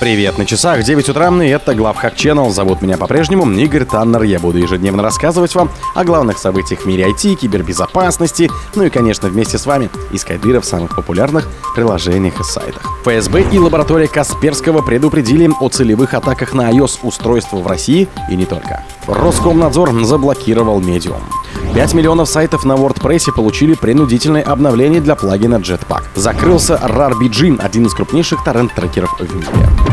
Привет, на часах 9 утра, и это Главхак Channel. Зовут меня по-прежнему Игорь Таннер. Я буду ежедневно рассказывать вам о главных событиях в мире IT, кибербезопасности, ну и, конечно, вместе с вами искать дыры в самых популярных приложениях и сайтах. ФСБ и лаборатория Касперского предупредили о целевых атаках на iOS-устройства в России и не только. Роскомнадзор заблокировал Medium. 5 миллионов сайтов на WordPress получили принудительное обновление для плагина Jetpack. Закрылся RARBG, один из крупнейших торрент-трекеров в мире.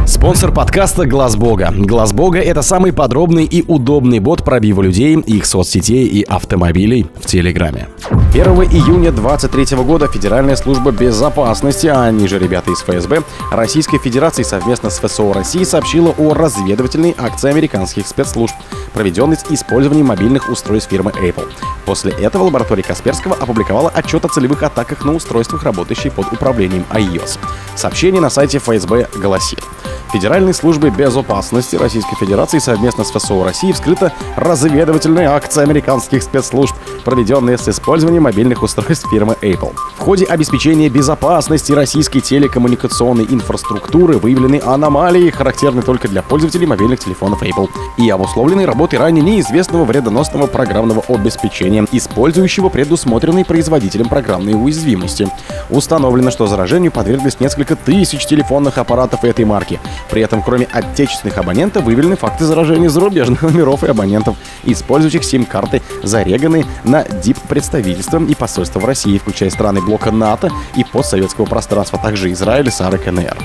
Спонсор подкаста Глаз Бога. Глаз Бога это самый подробный и удобный бот пробива людей, их соцсетей и автомобилей в Телеграме. 1 июня 2023 года Федеральная служба безопасности, а они же ребята из ФСБ, Российской Федерации совместно с ФСО России сообщила о разведывательной акции американских спецслужб, проведенной с использованием мобильных устройств фирмы Apple. После этого лаборатория Касперского опубликовала отчет о целевых атаках на устройствах, работающие под управлением iOS. Сообщение на сайте ФСБ гласит. Федеральной службе безопасности Российской Федерации совместно с ФСО России вскрыта разведывательная акция американских спецслужб, проведенная с использованием мобильных устройств фирмы Apple. В ходе обеспечения безопасности российской телекоммуникационной инфраструктуры выявлены аномалии, характерные только для пользователей мобильных телефонов Apple, и обусловлены работой ранее неизвестного вредоносного программного обеспечения, использующего предусмотренные производителем программные уязвимости. Установлено, что заражению подверглись несколько тысяч телефонных аппаратов этой марки. При этом, кроме отечественных абонентов, выявлены факты заражения зарубежных номеров и абонентов, использующих сим-карты, зареганные на дип-представительства и посольства в России, включая страны блока НАТО и постсоветского пространства, а также Израиль, САР и КНР.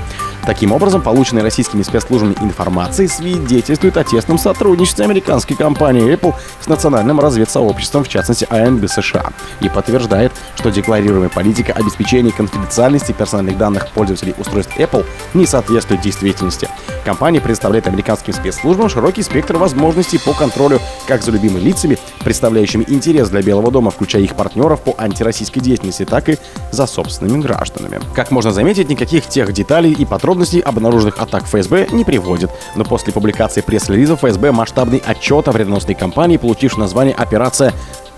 Таким образом, полученная российскими спецслужбами информация свидетельствует о тесном сотрудничестве американской компании Apple с национальным разведсообществом, в частности АНБ США, и подтверждает, что декларируемая политика обеспечения конфиденциальности персональных данных пользователей устройств Apple не соответствует действительности. Компания предоставляет американским спецслужбам широкий спектр возможностей по контролю как за любимыми лицами, представляющими интерес для Белого дома, включая их партнеров по антироссийской деятельности, так и за собственными гражданами. Как можно заметить, никаких тех деталей и подробностей обнаруженных атак ФСБ не приводит, но после публикации пресс-релиза ФСБ масштабный отчет о вредоносной кампании, получивший название «Операция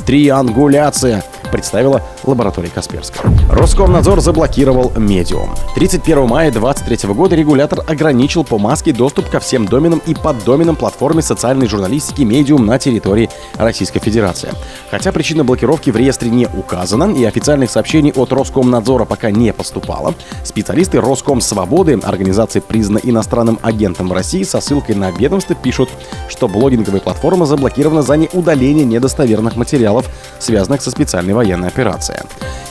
Триангуляция», представила лаборатория Касперского. Роскомнадзор заблокировал Медиум. 31 мая 2023 года регулятор ограничил по маске доступ ко всем доменам и поддоменам платформы социальной журналистики Медиум на территории Российской Федерации. Хотя причина блокировки в реестре не указана и официальных сообщений от Роскомнадзора пока не поступало, специалисты Роском Свободы, организации признана иностранным агентом в России, со ссылкой на ведомство пишут, что блогинговая платформа заблокирована за неудаление недостоверных материалов, связанных со специальной военной операцией.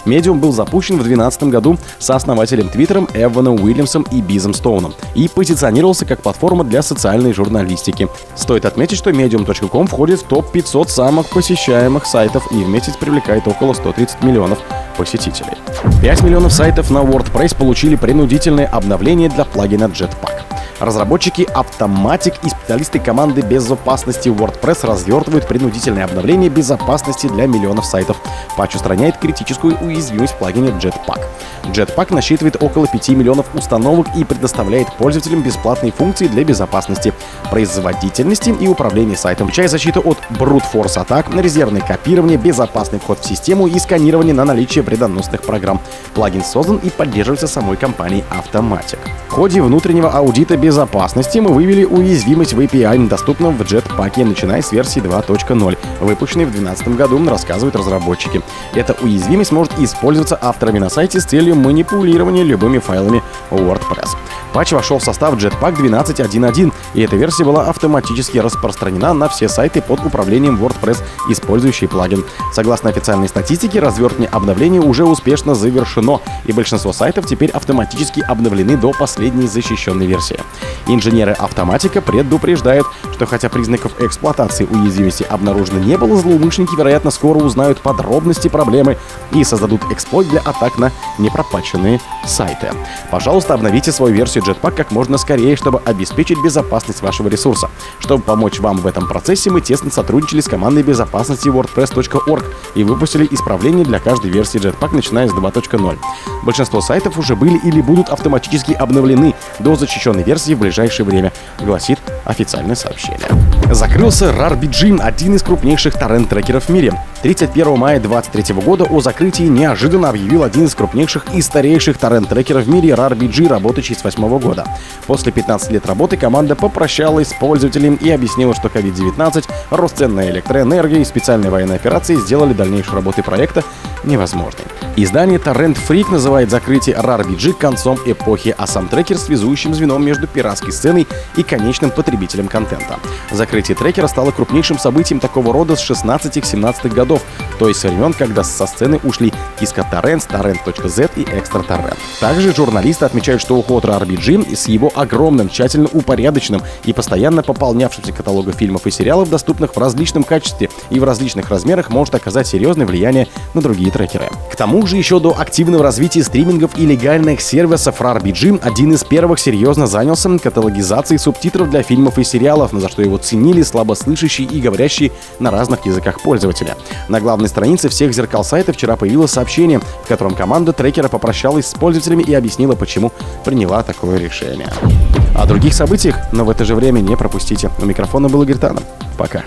Медиум был запущен в 2012 году со основателем Твиттером Эваном Уильямсом и Бизом Стоуном и позиционировался как платформа для социальной журналистики. Стоит отметить, что medium.com входит в топ-500 самых посещаемых сайтов и в месяц привлекает около 130 миллионов посетителей. 5 миллионов сайтов на WordPress получили принудительное обновление для плагина Jetpack. Разработчики Automatic и специалисты команды безопасности WordPress развертывают принудительное обновление безопасности для миллионов сайтов. Патч устраняет критическую уязвимость в плагине Jetpack. Jetpack насчитывает около 5 миллионов установок и предоставляет пользователям бесплатные функции для безопасности, производительности и управления сайтом, включая защиту от brute force атак, резервное копирование, безопасный вход в систему и сканирование на наличие вредоносных программ. Плагин создан и поддерживается самой компанией Automatic. В ходе внутреннего аудита безопасности мы вывели уязвимость в API, доступном в Jetpack, начиная с версии 2.0, выпущенной в 2012 году, рассказывают разработчики. Эта уязвимость может использоваться авторами на сайте с целью манипулирования любыми файлами WordPress. Патч вошел в состав Jetpack 12.1.1, и эта версия была автоматически распространена на все сайты под управлением WordPress, использующие плагин. Согласно официальной статистике, развертывание обновления уже успешно завершено, и большинство сайтов теперь автоматически обновлены до последней защищенной версии. Инженеры автоматика предупреждают, что хотя признаков эксплуатации уязвимости обнаружено не было, злоумышленники, вероятно, скоро узнают подробности проблемы и создадут эксплойт для атак на непропаченные сайты. Пожалуйста, обновите свою версию Jetpack как можно скорее, чтобы обеспечить безопасность вашего ресурса. Чтобы помочь вам в этом процессе, мы тесно сотрудничали с командой безопасности WordPress.org и выпустили исправления для каждой версии Jetpack, начиная с 2.0. Большинство сайтов уже были или будут автоматически обновлены до защищенной версии в ближайшее время, гласит официальное сообщение. Закрылся RarBG, один из крупнейших торрент-трекеров в мире. 31 мая 2023 года о закрытии неожиданно объявил один из крупнейших и старейших торрент-трекеров в мире RarBG, работающий с 2008 года. После 15 лет работы команда попрощалась с пользователем и объяснила, что COVID-19, рост цен на электроэнергию и специальные военные операции сделали дальнейшую работу проекта невозможной. Издание Torrent Freak называет закрытие RarBG концом эпохи, а сам трекер связующим звеном между пиратской сценой и конечным потребителем контента. Закрытие трекера стало крупнейшим событием такого рода с 16-17 годов, то есть со времен, когда со сцены ушли Kiska Torrents, Torrent.z и Extra Torrent. Также журналисты отмечают, что уход RarBG с его огромным, тщательно упорядоченным и постоянно пополнявшимся каталогом фильмов и сериалов, доступных в различном качестве и в различных размерах, может оказать серьезное влияние на другие трекеры. К тому же еще до активного развития стримингов и легальных сервисов RarBG один из первых серьезно занялся каталогизацией субтитров для фильмов и сериалов, за что его ценили слабослышащие и говорящие на разных языках пользователя. На главной странице всех зеркал сайта вчера появилось сообщение, в котором команда трекера попрощалась с пользователями и объяснила, почему приняла такое решение. О других событиях, но в это же время не пропустите. У микрофона был Игорь Танов. Пока.